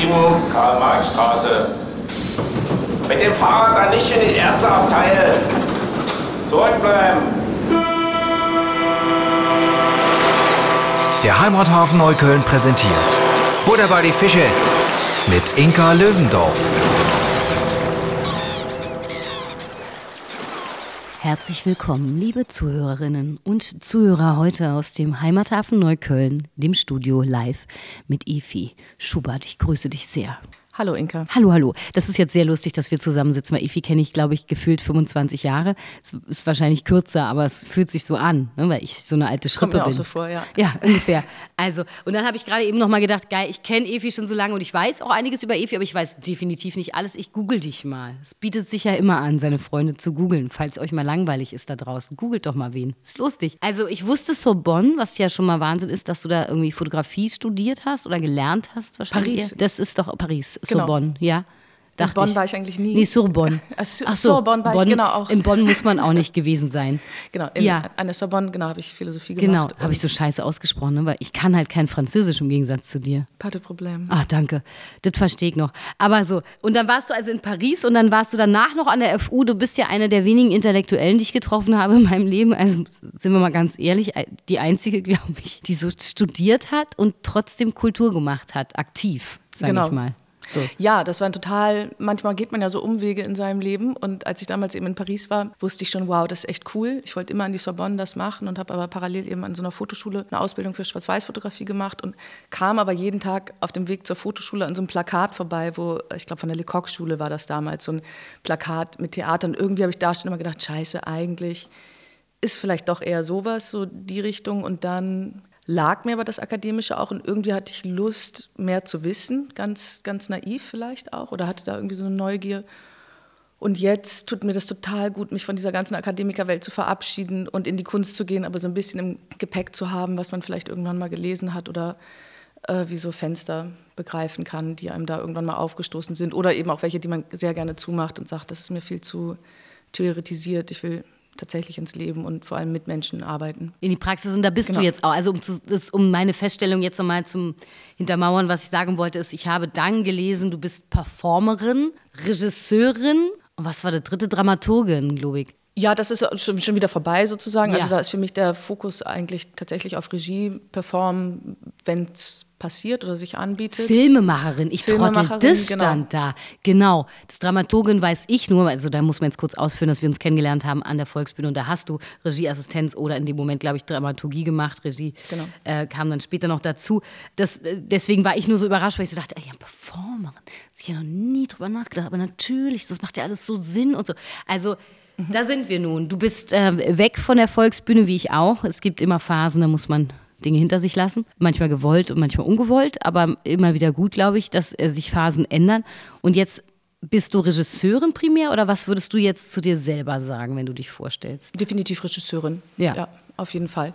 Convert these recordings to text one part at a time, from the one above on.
7, Karl-Marx-Straße. Mit dem Fahrrad dann nicht in die erste Abteil. Zurückbleiben. Der Heimathafen Neukölln präsentiert Butter bei die Fische mit Inka Löwendorf. Herzlich willkommen, liebe Zuhörerinnen und Zuhörer heute aus dem Heimathafen Neukölln, dem Studio live mit Efi Schubert. Ich grüße dich sehr. Hallo Inka. Hallo, hallo. Das ist jetzt sehr lustig, dass wir zusammensitzen, weil Ifi kenne ich, glaube ich, gefühlt 25 Jahre. Es ist wahrscheinlich kürzer, aber es fühlt sich so an, ne, weil ich so eine alte Schrippe Kommt mir bin. auch so vor, ja. Ja, ungefähr. Also, und dann habe ich gerade eben noch mal gedacht, geil, ich kenne Efi schon so lange und ich weiß auch einiges über Efi, aber ich weiß definitiv nicht alles. Ich google dich mal. Es bietet sich ja immer an, seine Freunde zu googeln, falls euch mal langweilig ist da draußen. Googelt doch mal wen. Ist lustig. Also, ich wusste Sorbonne, was ja schon mal Wahnsinn ist, dass du da irgendwie Fotografie studiert hast oder gelernt hast wahrscheinlich. Paris. Das ist doch Paris, Genau. Sorbonne, ja. In Dachte Bonn ich. war ich eigentlich nie. Nee, Sorbonne. Ach so, Sorbonne war ich, genau, auch. In Bonn muss man auch nicht gewesen sein. Genau, in, Ja. an der Sorbonne, genau, habe ich Philosophie Genau, gemacht. habe ich so scheiße ausgesprochen, ne? weil ich kann halt kein Französisch im Gegensatz zu dir. Pas de Problem. Ach, danke. Das verstehe ich noch. Aber so, und dann warst du also in Paris und dann warst du danach noch an der FU. Du bist ja einer der wenigen Intellektuellen, die ich getroffen habe in meinem Leben. Also sind wir mal ganz ehrlich, die einzige, glaube ich, die so studiert hat und trotzdem Kultur gemacht hat, aktiv, sage Genau. ich mal. So. Ja, das war ein total, manchmal geht man ja so Umwege in seinem Leben und als ich damals eben in Paris war, wusste ich schon, wow, das ist echt cool. Ich wollte immer an die Sorbonne das machen und habe aber parallel eben an so einer Fotoschule eine Ausbildung für Schwarz-Weiß-Fotografie gemacht und kam aber jeden Tag auf dem Weg zur Fotoschule an so einem Plakat vorbei, wo, ich glaube von der Lecoq-Schule war das damals, so ein Plakat mit Theater und irgendwie habe ich da schon immer gedacht, scheiße, eigentlich ist vielleicht doch eher sowas, so die Richtung. Und dann lag mir aber das Akademische auch und irgendwie hatte ich Lust, mehr zu wissen, ganz, ganz naiv vielleicht auch, oder hatte da irgendwie so eine Neugier. Und jetzt tut mir das total gut, mich von dieser ganzen Akademikerwelt zu verabschieden und in die Kunst zu gehen, aber so ein bisschen im Gepäck zu haben, was man vielleicht irgendwann mal gelesen hat oder äh, wie so Fenster begreifen kann, die einem da irgendwann mal aufgestoßen sind. Oder eben auch welche, die man sehr gerne zumacht und sagt, das ist mir viel zu theoretisiert, ich will tatsächlich ins Leben und vor allem mit Menschen arbeiten. in die Praxis und da bist Genau. du jetzt auch. Also um, zu, das, um meine Feststellung jetzt nochmal zum Hintermauern, was ich sagen wollte, ist, ich habe dann gelesen, du bist Performerin, Regisseurin und was war der dritte Dramaturgin, glaube ich. Ja, das ist schon, wieder vorbei sozusagen. Also Ja. da ist für mich der Fokus eigentlich tatsächlich auf Regie, Performen, wenn es passiert oder sich anbietet. Filmemacherin, ich trottel, Filmemacherin, das genau. stand da. Genau. Das Dramaturgin weiß ich nur, also da muss man jetzt kurz ausführen, dass wir uns kennengelernt haben an der Volksbühne und da hast du Regieassistenz oder in dem Moment, glaube ich, Dramaturgie gemacht. Regie Genau. äh, kam dann später noch dazu. Das, äh, deswegen war ich nur so überrascht, weil ich so dachte, ey, ja, Performerin, ich ja noch nie drüber nachgedacht, aber natürlich, das macht ja alles so Sinn und so. Also da sind wir nun. Du bist äh, weg von der Volksbühne, wie ich auch. Es gibt immer Phasen, da muss man Dinge hinter sich lassen. Manchmal gewollt und manchmal ungewollt, aber immer wieder gut, glaube ich, dass äh, sich Phasen ändern. Und jetzt bist du Regisseurin primär oder was würdest du jetzt zu dir selber sagen, wenn du dich vorstellst? Definitiv Regisseurin. Ja. auf jeden Fall.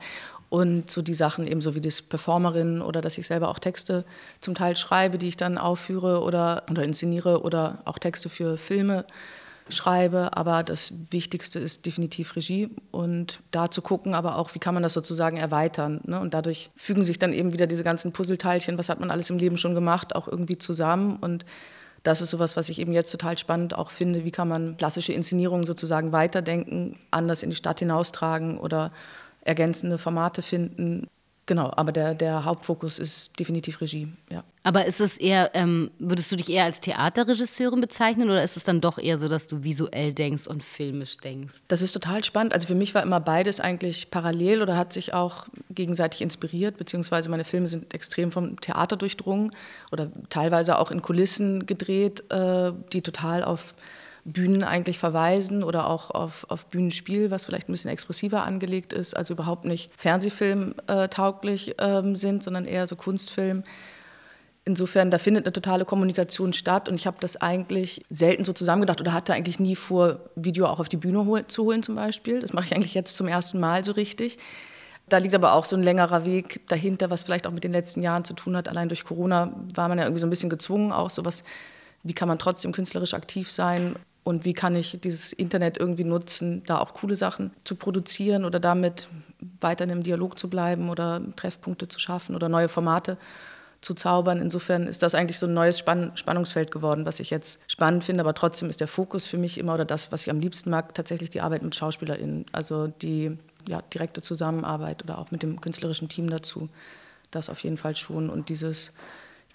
Und so die Sachen eben so wie das Performerin oder dass ich selber auch Texte zum Teil schreibe, die ich dann aufführe oder, oder inszeniere oder auch Texte für Filme schreibe. Aber das Wichtigste ist definitiv Regie und da zu gucken, aber auch, wie kann man das sozusagen erweitern. Ne? Und dadurch fügen sich dann eben wieder diese ganzen Puzzleteilchen, was hat man alles im Leben schon gemacht, auch irgendwie zusammen. Und das ist sowas, was ich eben jetzt total spannend auch finde. Wie kann man klassische Inszenierungen sozusagen weiterdenken, anders in die Stadt hinaustragen oder ergänzende Formate finden. Genau, aber der, der Hauptfokus ist definitiv Regie, ja. Aber ist es eher, ähm, würdest du dich eher als Theaterregisseurin bezeichnen oder ist es dann doch eher so, dass du visuell denkst und filmisch denkst? Das ist total spannend. Also für mich war immer beides eigentlich parallel oder hat sich auch gegenseitig inspiriert, beziehungsweise meine Filme sind extrem vom Theater durchdrungen oder teilweise auch in Kulissen gedreht, äh, die total auf Bühnen eigentlich verweisen oder auch auf, auf Bühnenspiel, was vielleicht ein bisschen expressiver angelegt ist, also überhaupt nicht Fernsehfilm äh, tauglich ähm, sind, sondern eher so Kunstfilm. Insofern, da findet eine totale Kommunikation statt und ich habe das eigentlich selten so zusammengedacht oder hatte eigentlich nie vor, Video auch auf die Bühne hol zu holen zum Beispiel. Das mache ich eigentlich jetzt zum ersten Mal so richtig. Da liegt aber auch so ein längerer Weg dahinter, was vielleicht auch mit den letzten Jahren zu tun hat. Allein durch Corona war man ja irgendwie so ein bisschen gezwungen, auch sowas, wie kann man trotzdem künstlerisch aktiv sein und wie kann ich dieses Internet irgendwie nutzen, da auch coole Sachen zu produzieren oder damit weiter in einem Dialog zu bleiben oder Treffpunkte zu schaffen oder neue Formate zu zaubern. Insofern ist das eigentlich so ein neues Spann Spannungsfeld geworden, was ich jetzt spannend finde. Aber trotzdem ist der Fokus für mich immer oder das, was ich am liebsten mag, tatsächlich die Arbeit mit SchauspielerInnen. Also die ja, direkte Zusammenarbeit oder auch mit dem künstlerischen Team dazu. Das auf jeden Fall schon. Und dieses,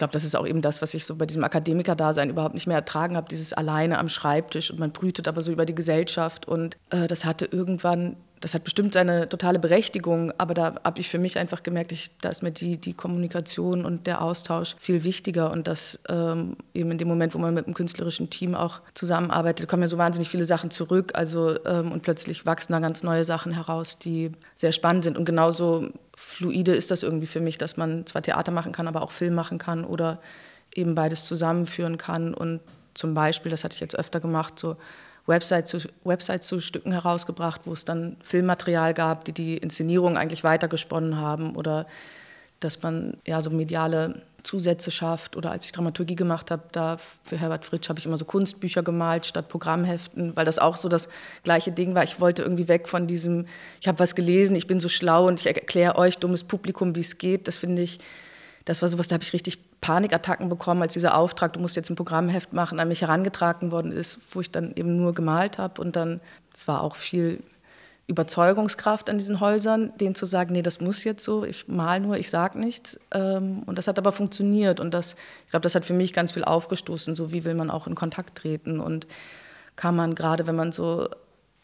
glaube, das ist auch eben das, was ich so bei diesem Akademiker-Dasein überhaupt nicht mehr ertragen habe, dieses alleine am Schreibtisch und man brütet aber so über die Gesellschaft. Und äh, das hatte irgendwann das hat bestimmt seine totale Berechtigung, aber da habe ich für mich einfach gemerkt, ich, da ist mir die, die Kommunikation und der Austausch viel wichtiger und dass ähm, eben in dem Moment, wo man mit einem künstlerischen Team auch zusammenarbeitet, kommen ja so wahnsinnig viele Sachen zurück, also ähm, und plötzlich wachsen da ganz neue Sachen heraus, die sehr spannend sind. Und genauso fluide ist das irgendwie für mich, dass man zwar Theater machen kann, aber auch Film machen kann oder eben beides zusammenführen kann. Und zum Beispiel, das hatte ich jetzt öfter gemacht, so Website zu, Website zu Stücken herausgebracht, wo es dann Filmmaterial gab, die die Inszenierung eigentlich weitergesponnen haben oder dass man ja so mediale Zusätze schafft oder als ich Dramaturgie gemacht habe, da für Herbert Fritsch habe ich immer so Kunstbücher gemalt statt Programmheften, weil das auch so das gleiche Ding war. Ich wollte irgendwie weg von diesem, ich habe was gelesen, ich bin so schlau und ich erkläre euch, dummes Publikum, wie es geht. Das finde ich, das war sowas, da habe ich richtig Panikattacken bekommen, als dieser Auftrag, du musst jetzt ein Programmheft machen, an mich herangetragen worden ist, wo ich dann eben nur gemalt habe. Und dann, es war auch viel Überzeugungskraft an diesen Häusern, denen zu sagen, nee, das muss jetzt so, ich mal nur, ich sage nichts. Ähm, und das hat aber funktioniert. Und das, ich glaube, das hat für mich ganz viel aufgestoßen, so wie will man auch in Kontakt treten. Und kann man gerade, wenn man so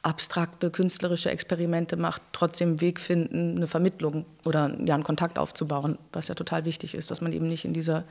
abstrakte künstlerische Experimente macht, trotzdem einen Weg finden, eine Vermittlung oder ja, einen Kontakt aufzubauen, was ja total wichtig ist, dass man eben nicht in dieser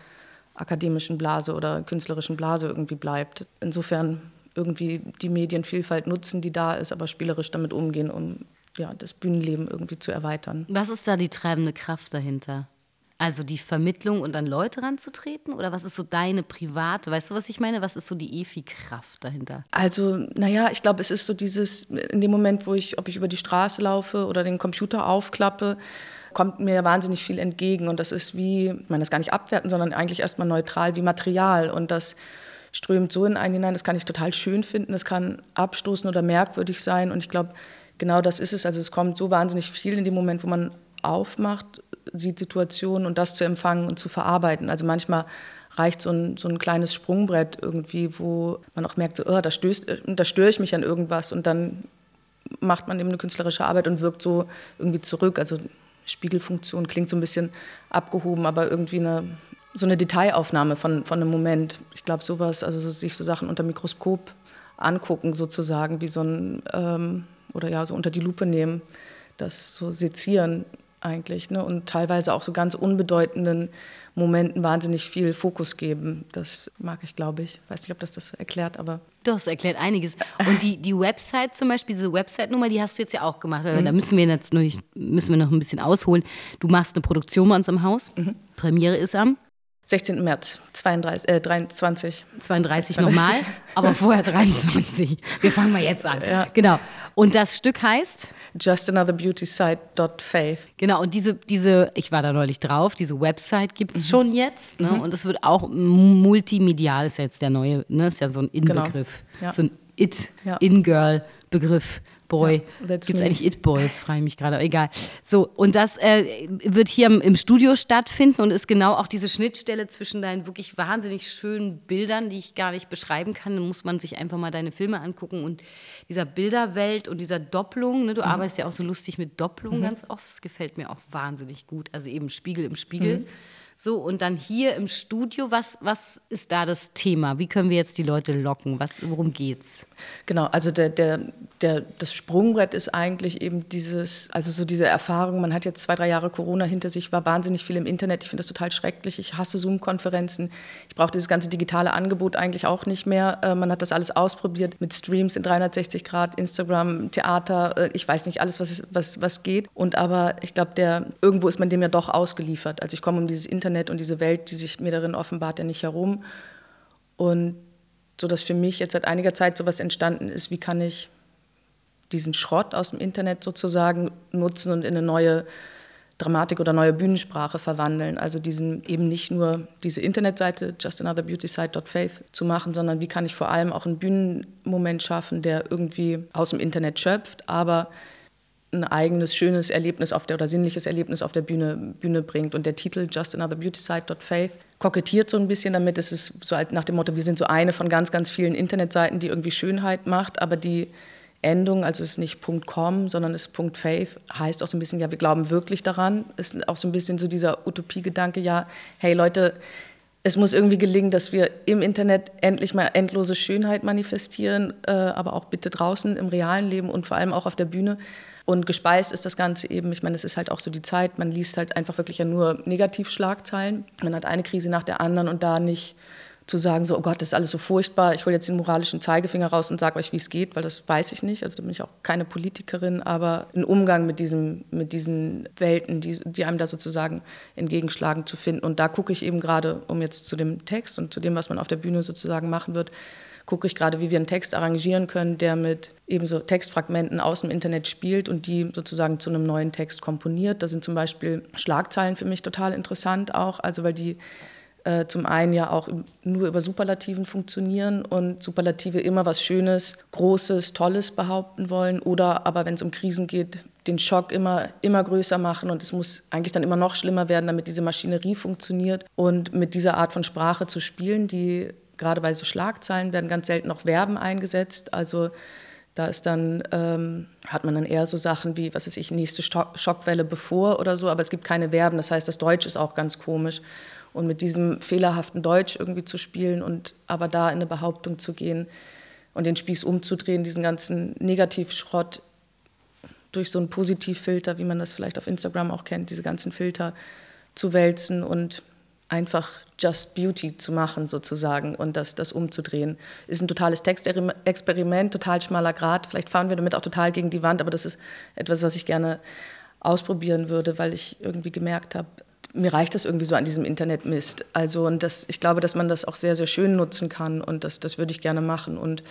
akademischen Blase oder künstlerischen Blase irgendwie bleibt. Insofern irgendwie die Medienvielfalt nutzen, die da ist, aber spielerisch damit umgehen, um ja, das Bühnenleben irgendwie zu erweitern. Was ist da die treibende Kraft dahinter? Also die Vermittlung und an Leute ranzutreten? Oder was ist so deine private, weißt du, was ich meine? Was ist so die EFI-Kraft dahinter? Also, naja, ich glaube, es ist so dieses, in dem Moment, wo ich, ob ich über die Straße laufe oder den Computer aufklappe, kommt mir wahnsinnig viel entgegen. Und das ist wie, ich meine das gar nicht abwerten, sondern eigentlich erstmal neutral wie Material. Und das strömt so in einen hinein, das kann ich total schön finden, das kann abstoßen oder merkwürdig sein. Und ich glaube, genau das ist es. Also es kommt so wahnsinnig viel in dem Moment, wo man aufmacht, sieht Situationen und das zu empfangen und zu verarbeiten. Also manchmal reicht so ein, so ein kleines Sprungbrett irgendwie, wo man auch merkt, so, oh, da, stößt, da störe ich mich an irgendwas und dann macht man eben eine künstlerische Arbeit und wirkt so irgendwie zurück. Also Spiegelfunktion klingt so ein bisschen abgehoben, aber irgendwie eine, so eine Detailaufnahme von, von einem Moment. Ich glaube, sowas, also so, sich so Sachen unter Mikroskop angucken, sozusagen, wie so ein, ähm, oder ja, so unter die Lupe nehmen, das so sezieren eigentlich ne? und teilweise auch so ganz unbedeutenden Momenten wahnsinnig viel Fokus geben. Das mag ich, glaube ich. Weiß nicht, ob das das erklärt, aber. Doch, es erklärt einiges. Und die, die Website zum Beispiel, diese Website-Nummer, die hast du jetzt ja auch gemacht. Mhm. Da müssen wir, jetzt noch, müssen wir noch ein bisschen ausholen. Du machst eine Produktion bei uns im Haus. Mhm. Premiere ist am 16. März 32, äh, 23. 32 nochmal, aber vorher 23. Wir fangen mal jetzt an. Ja. Genau. Und das Stück heißt? Just Another Beauty Site.faith. Genau, und diese, diese, ich war da neulich drauf, diese Website gibt es mhm. schon jetzt. Ne? Mhm. Und es wird auch multimedial, ist ja jetzt der neue, ne? ist ja so ein In-Begriff. Genau. Ja. So ein It, ja. In-Girl-Begriff. Boy. Ja, Gibt es eigentlich It Boys? Frage ich mich gerade. Egal. So, und das äh, wird hier im, Studio stattfinden und ist genau auch diese Schnittstelle zwischen deinen wirklich wahnsinnig schönen Bildern, die ich gar nicht beschreiben kann. Da muss man sich einfach mal deine Filme angucken und dieser Bilderwelt und dieser Doppelung. Ne? Du mhm. arbeitest ja auch so lustig mit Doppelung mhm. ganz oft. Das gefällt mir auch wahnsinnig gut. Also eben Spiegel im Spiegel. Mhm. So, und dann hier im Studio, was, was ist da das Thema? Wie können wir jetzt die Leute locken? Was, worum geht's? Genau, also der, der, der, das Sprungbrett ist eigentlich eben dieses, also so diese Erfahrung, man hat jetzt zwei, drei Jahre Corona hinter sich, war wahnsinnig viel im Internet. Ich finde das total schrecklich. Ich hasse Zoom-Konferenzen. Ich brauche dieses ganze digitale Angebot eigentlich auch nicht mehr. Äh, man hat das alles ausprobiert mit Streams in 360 Grad, Instagram, Theater, äh, ich weiß nicht, alles, was, was, was geht. Und aber ich glaube, der irgendwo ist man dem ja doch ausgeliefert. Also ich komme um dieses Internet und diese Welt, die sich mir darin offenbart, ja nicht herum. Und so dass für mich jetzt seit einiger Zeit sowas entstanden ist, wie kann ich diesen Schrott aus dem Internet sozusagen nutzen und in eine neue Dramatik oder neue Bühnensprache verwandeln. Also diesen eben nicht nur diese Internetseite justanotherbeautysite.faith zu machen, sondern wie kann ich vor allem auch einen Bühnenmoment schaffen, der irgendwie aus dem Internet schöpft, aber ein eigenes schönes Erlebnis auf der oder sinnliches Erlebnis auf der Bühne, Bühne bringt. Und der Titel Just Another Beauty Site Faith kokettiert so ein bisschen damit. Es ist so halt nach dem Motto, wir sind so eine von ganz, ganz vielen Internetseiten, die irgendwie Schönheit macht, aber die Endung, also es ist nicht .com, sondern es ist .faith, heißt auch so ein bisschen, ja, wir glauben wirklich daran. Ist auch so ein bisschen so dieser Utopiegedanke, ja, hey Leute, es muss irgendwie gelingen, dass wir im Internet endlich mal endlose Schönheit manifestieren, äh, aber auch bitte draußen im realen Leben und vor allem auch auf der Bühne. Und gespeist ist das Ganze eben, ich meine, es ist halt auch so die Zeit, man liest halt einfach wirklich ja nur Negativschlagzeilen. Man hat eine Krise nach der anderen und da nicht zu sagen, so, oh Gott, das ist alles so furchtbar, ich hole jetzt den moralischen Zeigefinger raus und sage euch, wie es geht, weil das weiß ich nicht. Also da bin ich auch keine Politikerin, aber einen Umgang mit, diesem, mit diesen Welten, die, die einem da sozusagen entgegenschlagen, zu finden. Und da gucke ich eben gerade, um jetzt zu dem Text und zu dem, was man auf der Bühne sozusagen machen wird, gucke ich gerade, wie wir einen Text arrangieren können, der mit ebenso Textfragmenten aus dem Internet spielt und die sozusagen zu einem neuen Text komponiert. Da sind zum Beispiel Schlagzeilen für mich total interessant auch, also weil die äh, zum einen ja auch nur über Superlativen funktionieren und Superlative immer was Schönes, Großes, Tolles behaupten wollen oder aber wenn es um Krisen geht, den Schock immer, immer größer machen und es muss eigentlich dann immer noch schlimmer werden, damit diese Maschinerie funktioniert. Und mit dieser Art von Sprache zu spielen, die gerade bei so Schlagzeilen werden ganz selten auch Verben eingesetzt. Also da ist dann, ähm, hat man dann eher so Sachen wie, was weiß ich, nächste Schockwelle bevor oder so, aber es gibt keine Verben. Das heißt, das Deutsch ist auch ganz komisch. Und mit diesem fehlerhaften Deutsch irgendwie zu spielen und aber da in eine Behauptung zu gehen und den Spieß umzudrehen, diesen ganzen Negativschrott durch so einen Positivfilter, wie man das vielleicht auf Instagram auch kennt, diese ganzen Filter zu wälzen und einfach Just Beauty zu machen sozusagen und das, das umzudrehen. Ist ein totales Textexperiment, total schmaler Grad. Vielleicht fahren wir damit auch total gegen die Wand, aber das ist etwas, was ich gerne ausprobieren würde, weil ich irgendwie gemerkt habe, mir reicht das irgendwie so an diesem Internetmist. Also und das, ich glaube, dass man das auch sehr, sehr schön nutzen kann und das, das würde ich gerne machen. Und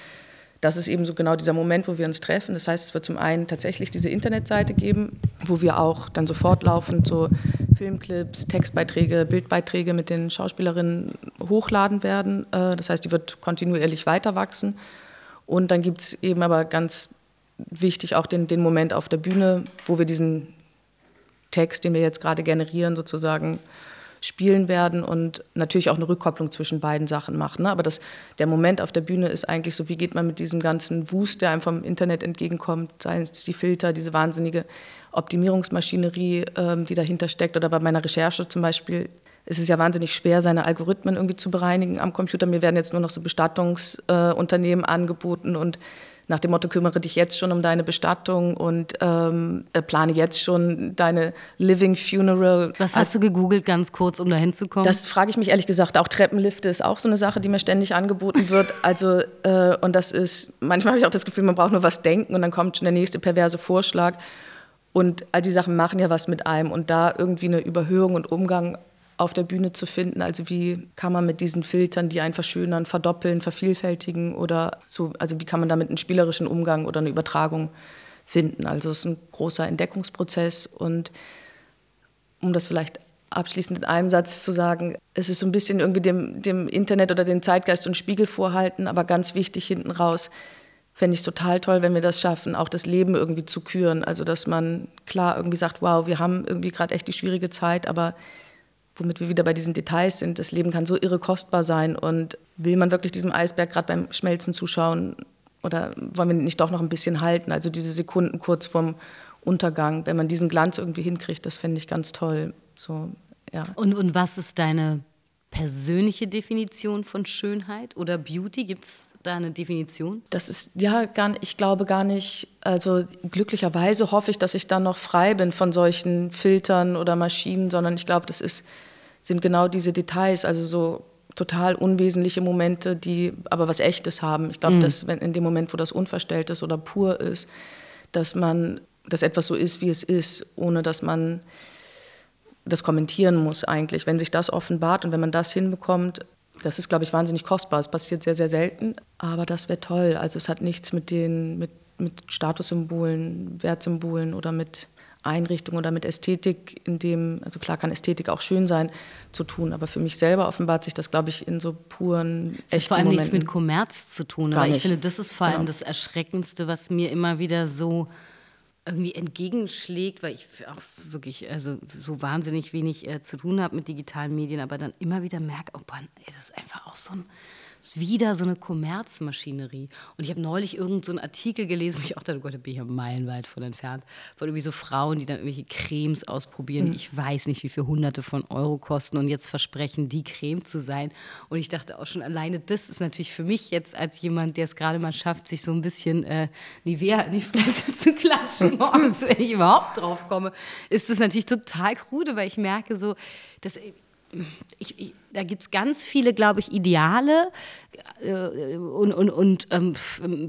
das ist eben so genau dieser Moment, wo wir uns treffen. Das heißt, es wird zum einen tatsächlich diese Internetseite geben, wo wir auch dann sofort laufend so Filmclips, Textbeiträge, Bildbeiträge mit den Schauspielerinnen hochladen werden. Äh, das heißt, die wird kontinuierlich weiter wachsen. Und dann gibt es eben aber ganz wichtig auch den, den Moment auf der Bühne, wo wir diesen Text, den wir jetzt gerade generieren, sozusagen spielen werden und natürlich auch eine Rückkopplung zwischen beiden Sachen machen. Ne? Aber das, der Moment auf der Bühne ist eigentlich so, wie geht man mit diesem ganzen Wust, der einem vom Internet entgegenkommt, seien es die Filter, diese wahnsinnige Optimierungsmaschinerie, ähm, die dahinter steckt. Oder bei meiner Recherche zum Beispiel ist es ja wahnsinnig schwer, seine Algorithmen irgendwie zu bereinigen am Computer. Mir werden jetzt nur noch so Bestattungsunternehmen äh, angeboten und nach dem Motto, kümmere dich jetzt schon um deine Bestattung und ähm, äh, plane jetzt schon deine Living Funeral. Was hast du gegoogelt, ganz kurz, um da hinzukommen? Das frage ich mich ehrlich gesagt. Auch Treppenlifte ist auch so eine Sache, die mir ständig angeboten wird. Also, äh, und das ist, manchmal habe ich auch das Gefühl, man braucht nur was denken und dann kommt schon der nächste perverse Vorschlag. Und all die Sachen machen ja was mit einem. Und da irgendwie eine Überhöhung und Umgang auf der Bühne zu finden. Also wie kann man mit diesen Filtern, die einen verschönern, verdoppeln, vervielfältigen oder so, also wie kann man damit einen spielerischen Umgang oder eine Übertragung finden. Also es ist ein großer Entdeckungsprozess und um das vielleicht abschließend in einem Satz zu sagen, es ist so ein bisschen irgendwie dem, dem Internet oder dem Zeitgeist und Spiegel vorhalten, aber ganz wichtig hinten raus, fände ich es total toll, wenn wir das schaffen, auch das Leben irgendwie zu küren. Also dass man klar irgendwie sagt, wow, wir haben irgendwie gerade echt die schwierige Zeit, aber womit wir wieder bei diesen Details sind. Das Leben kann so irre kostbar sein und will man wirklich diesem Eisberg gerade beim Schmelzen zuschauen oder wollen wir nicht doch noch ein bisschen halten? Also diese Sekunden kurz vorm Untergang, wenn man diesen Glanz irgendwie hinkriegt, das fände ich ganz toll. So, ja. und, und was ist deine persönliche Definition von Schönheit oder Beauty? Gibt es da eine Definition? Das ist ja gar nicht, ich glaube gar nicht, also glücklicherweise hoffe ich, dass ich dann noch frei bin von solchen Filtern oder Maschinen, sondern ich glaube, das ist, sind genau diese Details, also so total unwesentliche Momente, die aber was Echtes haben. Ich glaube, mhm. dass wenn in dem Moment, wo das unverstellt ist oder pur ist, dass man, dass etwas so ist, wie es ist, ohne dass man das kommentieren muss eigentlich. Wenn sich das offenbart und wenn man das hinbekommt, das ist, glaube ich, wahnsinnig kostbar. Es passiert sehr, sehr selten, aber das wäre toll. Also es hat nichts mit den mit, mit Statussymbolen, Wertsymbolen oder mit Einrichtung oder mit Ästhetik, in dem, also klar kann Ästhetik auch schön sein, zu tun, aber für mich selber offenbart sich das, glaube ich, in so puren, echten hat vor allem Momenten. nichts mit Kommerz zu tun, aber ich finde, das ist vor allem genau. das Erschreckendste, was mir immer wieder so irgendwie entgegenschlägt, weil ich auch wirklich also so wahnsinnig wenig äh, zu tun habe mit digitalen Medien, aber dann immer wieder merke, oh Mann, ey, das ist einfach auch so ein ist wieder so eine Kommerzmaschinerie. Und ich habe neulich irgendeinen so Artikel gelesen, wo ich auch dachte, oh Gott, da bin ich ja meilenweit von entfernt, von irgendwie so Frauen, die dann irgendwelche Cremes ausprobieren, die ich weiß nicht, wie viel Hunderte von Euro kosten und jetzt versprechen, die Creme zu sein. Und ich dachte auch schon, alleine das ist natürlich für mich jetzt als jemand, der es gerade mal schafft, sich so ein bisschen äh, Nivea in die Fresse zu klatschen morgens, wenn ich überhaupt drauf komme, ist das natürlich total krude, weil ich merke so, dass ich, ich, da gibt es ganz viele, glaube ich, Ideale äh, und, und, und ähm,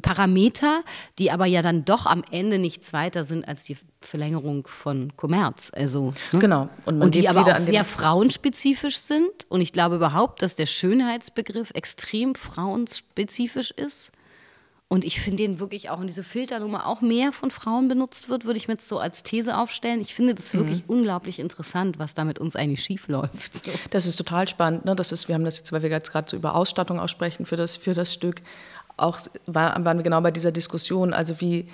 Parameter, die aber ja dann doch am Ende nichts weiter sind als die Verlängerung von Kommerz. Also, ne? Genau. Und, und die aber auch sehr frauenspezifisch sind. Und ich glaube überhaupt, dass der Schönheitsbegriff extrem frauenspezifisch ist. Und ich finde den wirklich auch in diese Filternummer auch mehr von Frauen benutzt wird, würde ich mir jetzt so als These aufstellen. Ich finde das wirklich mhm. unglaublich interessant, was da mit uns eigentlich schief läuft. So. Das ist total spannend. Ne? Das ist, wir haben das jetzt, weil wir jetzt gerade so über Ausstattung aussprechen für das, für das Stück, auch war, waren wir genau bei dieser Diskussion. Also wie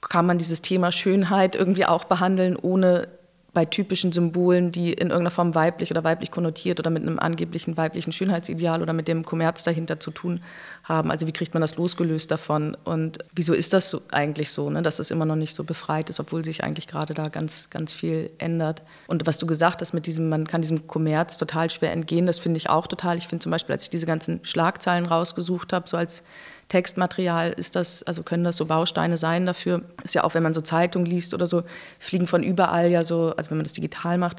kann man dieses Thema Schönheit irgendwie auch behandeln, ohne bei typischen Symbolen, die in irgendeiner Form weiblich oder weiblich konnotiert oder mit einem angeblichen weiblichen Schönheitsideal oder mit dem Kommerz dahinter zu tun haben. Also wie kriegt man das losgelöst davon? Und wieso ist das so, eigentlich so, ne? dass es immer noch nicht so befreit ist, obwohl sich eigentlich gerade da ganz, ganz viel ändert? Und was du gesagt hast mit diesem, man kann diesem Kommerz total schwer entgehen, das finde ich auch total. Ich finde zum Beispiel, als ich diese ganzen Schlagzeilen rausgesucht habe, so als Textmaterial ist das, also können das so Bausteine sein dafür. Ist ja auch, wenn man so Zeitung liest oder so, fliegen von überall ja so, also wenn man das digital macht,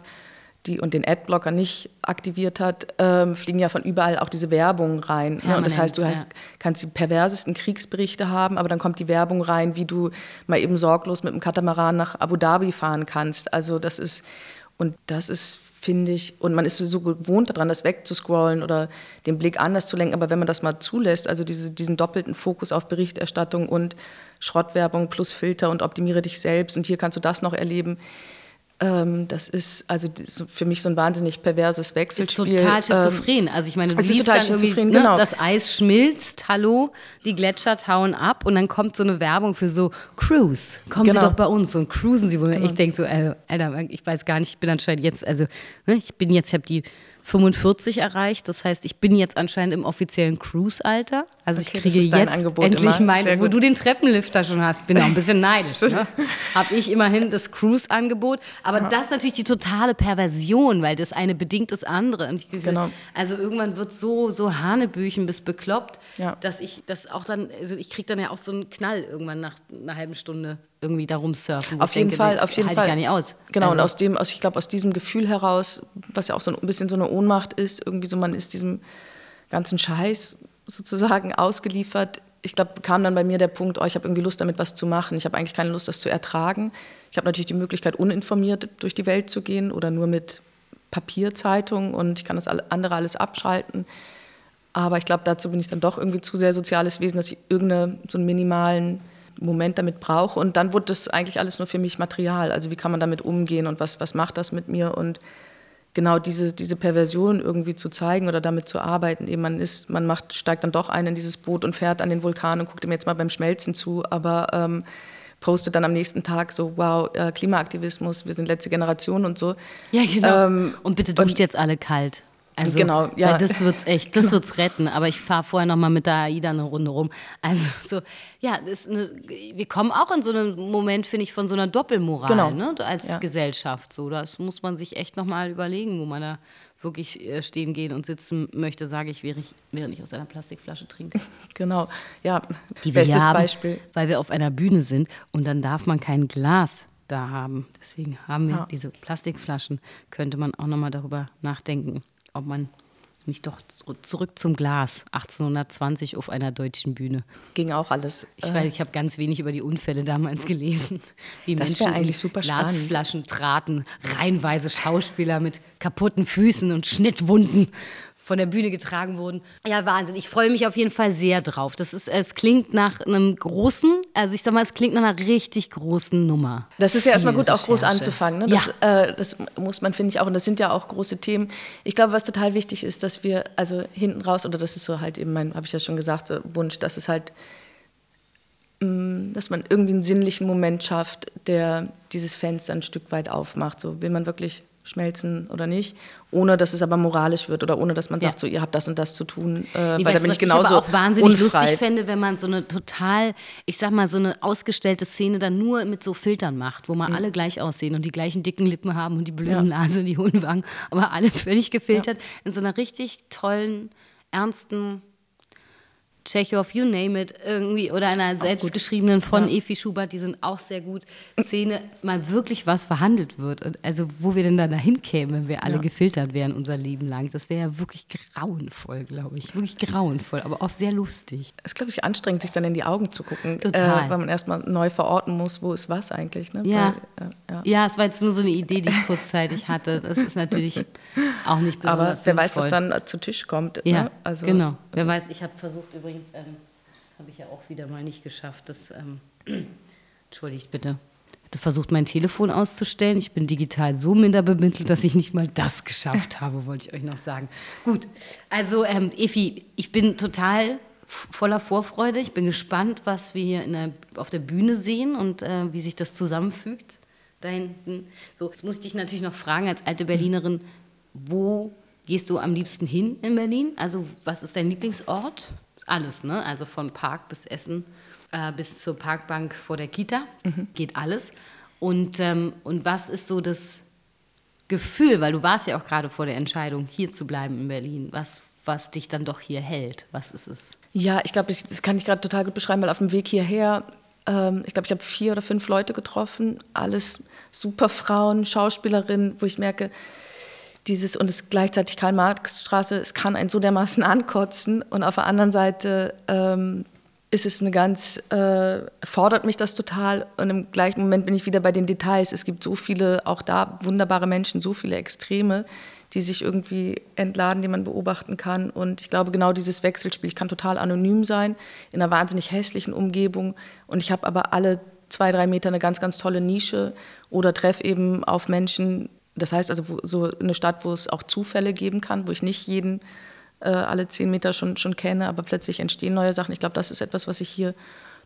die und den Adblocker nicht aktiviert hat, ähm, fliegen ja von überall auch diese Werbung rein. Ne? Und das heißt, du hast, kannst die perversesten Kriegsberichte haben, aber dann kommt die Werbung rein, wie du mal eben sorglos mit dem Katamaran nach Abu Dhabi fahren kannst. Also das ist, und das ist finde ich, und man ist so gewohnt daran, das wegzuscrollen oder den Blick anders zu lenken, aber wenn man das mal zulässt, also diese, diesen doppelten Fokus auf Berichterstattung und Schrottwerbung plus Filter und optimiere dich selbst und hier kannst du das noch erleben, das ist also für mich so ein wahnsinnig perverses Wechselspiel. Ist total schizophren. Ähm, also ich meine, du siehst dann irgendwie, ne, genau. das Eis schmilzt, hallo, die Gletscher tauen ab und dann kommt so eine Werbung für so Cruise. Kommen genau. Sie doch bei uns und cruisen Sie, wo genau. ich denke so, also, Alter, ich weiß gar nicht, ich bin anscheinend jetzt, also ne, ich bin jetzt, ich habe die 45 erreicht. Das heißt, ich bin jetzt anscheinend im offiziellen Cruise-Alter. Also okay, ich kriege jetzt Angebot endlich mein, wo du den Treppenlifter schon hast. Bin auch ein bisschen neidisch. ne? Habe ich immerhin das Cruise-Angebot. Aber ja. das ist natürlich die totale Perversion, weil das eine bedingt das andere. Ich, genau. Also irgendwann wird so so Hanebüchen bis bekloppt, ja. dass ich das auch dann, also ich kriege dann ja auch so einen Knall irgendwann nach einer halben Stunde irgendwie darum surfen. Auf jeden denke, Fall, auf jeden halt Fall. gar nicht aus. Genau, also. und aus dem, aus, ich glaube, aus diesem Gefühl heraus, was ja auch so ein bisschen so eine Ohnmacht ist, irgendwie so, man ist diesem ganzen Scheiß sozusagen ausgeliefert. Ich glaube, kam dann bei mir der Punkt, oh, ich habe irgendwie Lust, damit was zu machen. Ich habe eigentlich keine Lust, das zu ertragen. Ich habe natürlich die Möglichkeit, uninformiert durch die Welt zu gehen oder nur mit Papierzeitung und ich kann das andere alles abschalten. Aber ich glaube, dazu bin ich dann doch irgendwie zu sehr soziales Wesen, dass ich irgendeinen so einen minimalen Moment damit brauche. Und dann wurde das eigentlich alles nur für mich Material. Also wie kann man damit umgehen und was, was macht das mit mir? Und genau diese, diese Perversion irgendwie zu zeigen oder damit zu arbeiten. Eben man ist, man macht, steigt dann doch ein in dieses Boot und fährt an den Vulkan und guckt ihm jetzt mal beim Schmelzen zu, aber ähm, postet dann am nächsten Tag so, wow, äh, Klimaaktivismus, wir sind letzte Generation und so. Ja, genau. Ähm, und bitte duscht und, jetzt alle kalt. Also, genau, ja. Das wird's echt, das wird's retten. Aber ich fahre vorher noch mal mit der AIDA eine Runde rum. Also so, ja, eine, wir kommen auch in so einen Moment, finde ich, von so einer Doppelmoral genau. ne, als ja. Gesellschaft. So, das muss man sich echt noch mal überlegen, wo man da wirklich äh, stehen gehen und sitzen möchte, sage ich, während ich, während ich aus einer Plastikflasche trinke. Genau, ja. Die wir Bestes haben, Beispiel. Weil wir auf einer Bühne sind und dann darf man kein Glas da haben. Deswegen haben wir ja. diese Plastikflaschen. Könnte man auch noch mal darüber nachdenken ob man nicht doch zurück zum Glas 1820 auf einer deutschen Bühne. Ging auch alles. Ich, äh, ich habe ganz wenig über die Unfälle damals gelesen. Wie das Menschen eigentlich super Glasflaschen traten, reihenweise Schauspieler mit kaputten Füßen und Schnittwunden von der Bühne getragen wurden. Ja, Wahnsinn. Ich freue mich auf jeden Fall sehr drauf. Das ist, es klingt nach einem großen, also ich sag mal, es klingt nach einer richtig großen Nummer. Das ist ja erstmal gut, Recherche. auch groß anzufangen. Ne? Das, ja. äh, das muss man, finde ich, auch, und das sind ja auch große Themen. Ich glaube, was total wichtig ist, dass wir, also hinten raus, oder das ist so halt eben mein, habe ich ja schon gesagt, Wunsch, dass es halt mh, dass man irgendwie einen sinnlichen Moment schafft, der dieses Fenster ein Stück weit aufmacht. So will man wirklich schmelzen oder nicht, ohne dass es aber moralisch wird oder ohne dass man sagt, Ja. so ihr habt das und das zu tun, äh, Nee, weil da bin ich genauso aber auch wahnsinnig unfrei. lustig fände, wenn man so eine total, ich sag mal, so eine ausgestellte Szene dann nur mit so Filtern macht, wo Mhm. man alle gleich aussehen und die gleichen dicken Lippen haben und die blöden Nase und die hohen Wangen, aber alle völlig gefiltert in so einer richtig tollen, ernsten Tschechow, you name it, irgendwie, oder einer selbstgeschriebenen von Efi Schubert, die sind auch sehr gut. Szene, mal wirklich was verhandelt wird. Und also, wo wir denn dann dahin kämen, wenn wir alle gefiltert wären, unser Leben lang. Das wäre ja wirklich grauenvoll, glaube ich. Wirklich grauenvoll, aber auch sehr lustig. Es ist, glaube ich, anstrengend, sich dann in die Augen zu gucken, Total. Äh, weil man erstmal neu verorten muss, wo ist was eigentlich. Ne? Ja. Weil, äh, ja. Ja, es war jetzt nur so eine Idee, die ich kurzzeitig hatte. Das ist natürlich auch nicht besonders Aber wer weiß, was sinnvoll. dann zu Tisch kommt. Ja, ne? also, genau. Wer weiß, ich habe versucht übrigens, ähm, habe ich ja auch wieder mal nicht geschafft, das, ähm, entschuldigt bitte, ich hatte versucht, mein Telefon auszustellen. Ich bin digital so minder bemittelt, dass ich nicht mal das geschafft habe, wollte ich euch noch sagen. Gut, also ähm, Efi, ich bin total voller Vorfreude. Ich bin gespannt, was wir hier der, auf der Bühne sehen und äh, wie sich das zusammenfügt. Da hinten. So, jetzt muss ich dich natürlich noch fragen, als alte Berlinerin, wo gehst du am liebsten hin in Berlin? Also, was ist dein Lieblingsort? Alles, ne? Also von Park bis Essen äh, bis zur Parkbank vor der Kita. Geht alles. Und, ähm, und was ist so das Gefühl, weil du warst ja auch gerade vor der Entscheidung, hier zu bleiben in Berlin, was, was dich dann doch hier hält? Was ist es? Ja, ich glaube, das kann ich gerade total gut beschreiben, weil auf dem Weg hierher, ähm, ich glaube, ich habe vier oder fünf Leute getroffen, alles super Frauen, Schauspielerinnen, wo ich merke, dieses und es gleichzeitig Karl-Marx-Straße, es kann einen so dermaßen ankotzen und auf der anderen Seite ähm, ist es eine ganz, äh, fordert mich das total und im gleichen Moment bin ich wieder bei den Details. Es gibt so viele, auch da wunderbare Menschen, so viele Extreme, die sich irgendwie entladen, die man beobachten kann. Und ich glaube, genau dieses Wechselspiel, ich kann total anonym sein, in einer wahnsinnig hässlichen Umgebung und ich habe aber alle zwei, drei Meter eine ganz, ganz tolle Nische oder treffe eben auf Menschen, das heißt also wo, so eine Stadt, wo es auch Zufälle geben kann, wo ich nicht jeden äh, alle zehn Meter schon, schon kenne, aber plötzlich entstehen neue Sachen. Ich glaube, das ist etwas, was ich hier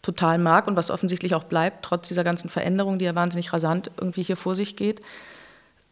total mag und was offensichtlich auch bleibt, trotz dieser ganzen Veränderung, die ja wahnsinnig rasant irgendwie hier vor sich geht.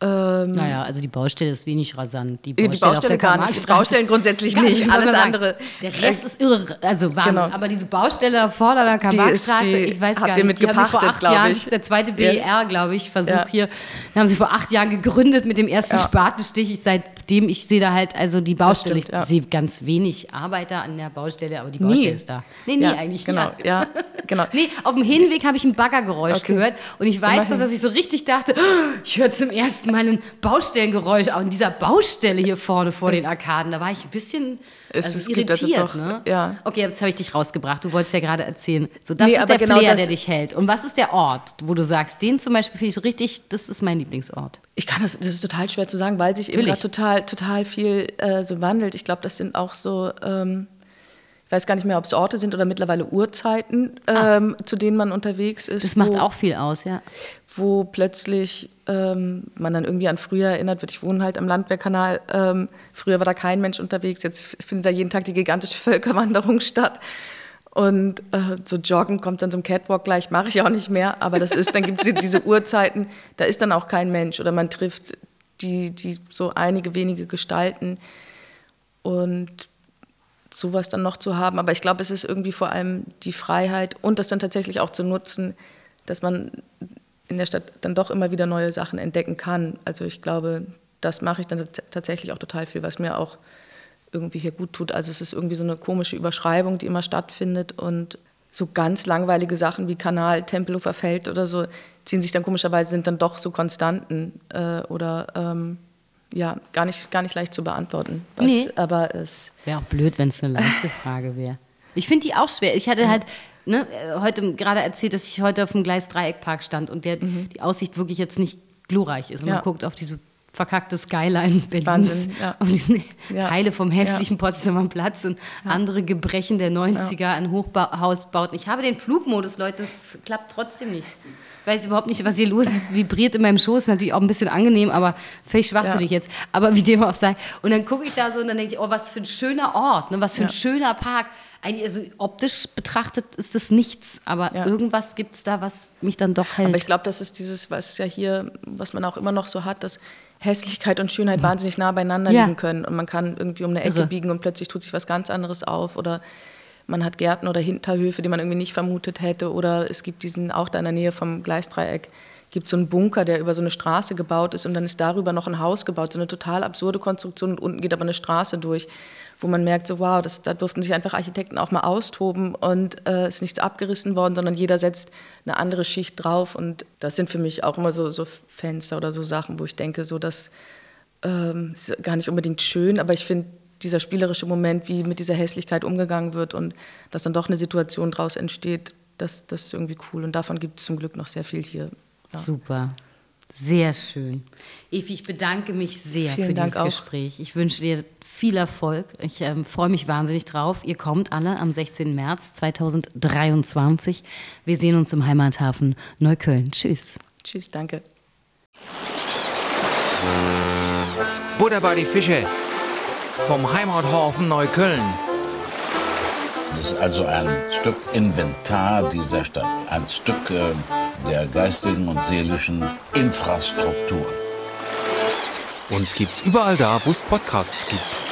Ähm, Naja, also die Baustelle ist wenig rasant. Die die Baustelle, auf Baustelle der gar nicht, Karl-Marx-Straße- Baustellen grundsätzlich nicht, alles andere. Der Rest ist irre, also Wahnsinn. Genau. Aber diese Baustelle vor der Die die ich weiß gar nicht, mit die haben sie vor acht Jahren, ich. das ist der zweite BER, glaube ich, Versuch Ja. hier. Den haben sie vor acht Jahren gegründet mit dem ersten Ja. Spatenstich. Ich, seitdem, ich sehe da halt, also die Baustelle, stimmt, ja. ich sehe ganz wenig Arbeiter an der Baustelle, aber die Baustelle ist da. Nee, nie ja, eigentlich. Genau, ja. ja, genau. Nee, auf dem Hinweg habe ich ein Baggergeräusch Okay. gehört und ich weiß noch, dass ich so richtig dachte, "Oh, ich höre zum ersten Ein Baustellengeräusch auch in dieser Baustelle hier vorne vor den Arkaden. Da war ich ein bisschen Es- also es also irritiert. doch- ne? ja. Okay, jetzt habe ich dich rausgebracht. Du wolltest ja gerade erzählen. So, das Nee, ist der genau Flair, der dich hält. Und was ist der Ort, wo du sagst, den zum Beispiel finde ich so richtig, das ist mein Lieblingsort. Ich kann das, das ist total schwer zu sagen, weil sich eben Natürlich. gerade total, total viel äh, so wandelt. Ich glaube, das sind auch so, ähm, ich weiß gar nicht mehr, ob es Orte sind oder mittlerweile Uhrzeiten, ähm, zu denen man unterwegs ist. Ah. Das macht auch viel aus, ja. Wo plötzlich ähm, man dann irgendwie an früher erinnert wird. Ich wohne halt am Landwehrkanal. Ähm, früher war da kein Mensch unterwegs. Jetzt findet da jeden Tag die gigantische Völkerwanderung statt. Und äh, so joggen kommt dann ein Catwalk gleich, mache ich auch nicht mehr. Aber das ist, dann gibt es diese Uhrzeiten, da ist dann auch kein Mensch. Oder man trifft die, die so einige wenige Gestalten. Und sowas dann noch zu haben. Aber ich glaube, es ist irgendwie vor allem die Freiheit und das dann tatsächlich auch zu nutzen, dass man in der Stadt dann doch immer wieder neue Sachen entdecken kann. Also ich glaube, das mache ich dann tats- tatsächlich auch total viel, was mir auch irgendwie hier gut tut. Also es ist irgendwie so eine komische Überschreibung, die immer stattfindet und so ganz langweilige Sachen wie Kanal, Tempelhofer Feld oder so ziehen sich dann komischerweise, sind dann doch so Konstanten äh, oder ähm, ja, gar nicht, gar nicht leicht zu beantworten. Was, Nee. Aber es Wäre auch blöd, wenn es eine leichte Frage wäre. Ich finde die auch schwer. Ich hatte halt ne, heute gerade erzählt, dass ich heute auf dem Gleis Dreieckpark stand und der, die Aussicht wirklich jetzt nicht glorreich ist. Und man Mhm. Ja. guckt auf diese verkackte Skyline Berlins, Wahnsinn, ja. auf diese Ja. Teile vom hässlichen Potsdamer Platz und andere Gebrechen der 90er an Hochhausbauten. Ich habe den Flugmodus, Leute, das klappt trotzdem nicht. weiß überhaupt nicht, was hier los ist. Vibriert in meinem Schoß, natürlich auch ein bisschen angenehm, aber völlig schwachsinnig Ja. jetzt. Aber wie dem auch sei. Und dann gucke ich da so und dann denke ich, oh, was für ein schöner Ort, ne? was für ein Ja. schöner Park. Eigentlich, also optisch betrachtet ist das nichts, aber Ja. irgendwas gibt es da, was mich dann doch hält. Aber ich glaube, das ist dieses, was ja hier, was man auch immer noch so hat, dass Hässlichkeit und Schönheit wahnsinnig nah beieinander Ja. liegen können. Und man kann irgendwie um eine Ecke Irre. biegen und plötzlich tut sich was ganz anderes auf. Oder man hat Gärten oder Hinterhöfe, die man irgendwie nicht vermutet hätte. Oder es gibt diesen, auch da in der Nähe vom Gleisdreieck, gibt so einen Bunker, der über so eine Straße gebaut ist und dann ist darüber noch ein Haus gebaut. So eine total absurde Konstruktion und unten geht aber eine Straße durch, wo man merkt, so wow, das, da durften sich einfach Architekten auch mal austoben und äh, ist nichts abgerissen worden, sondern jeder setzt eine andere Schicht drauf. Und das sind für mich auch immer so, so Fenster oder so Sachen, wo ich denke, so das ähm, ist gar nicht unbedingt schön, aber ich finde dieser spielerische Moment, wie mit dieser Hässlichkeit umgegangen wird und dass dann doch eine Situation draus entsteht, das, das ist irgendwie cool. Und davon gibt es zum Glück noch sehr viel hier. Ja. Super. Sehr schön. Evi, ich bedanke mich sehr Vielen für Dank dieses auch. Gespräch. Ich wünsche dir viel Erfolg. Ich ähm, freue mich wahnsinnig drauf. Ihr kommt alle am 16. März 2023. Wir sehen uns im Heimathafen Neukölln. Tschüss. Tschüss, danke. Buddha bei die Fische. Vom Heimathafen Neukölln. Es ist also ein Stück Inventar dieser Stadt, ein Stück äh, der geistigen und seelischen Infrastruktur. Uns gibt's überall da, wo es Podcasts gibt.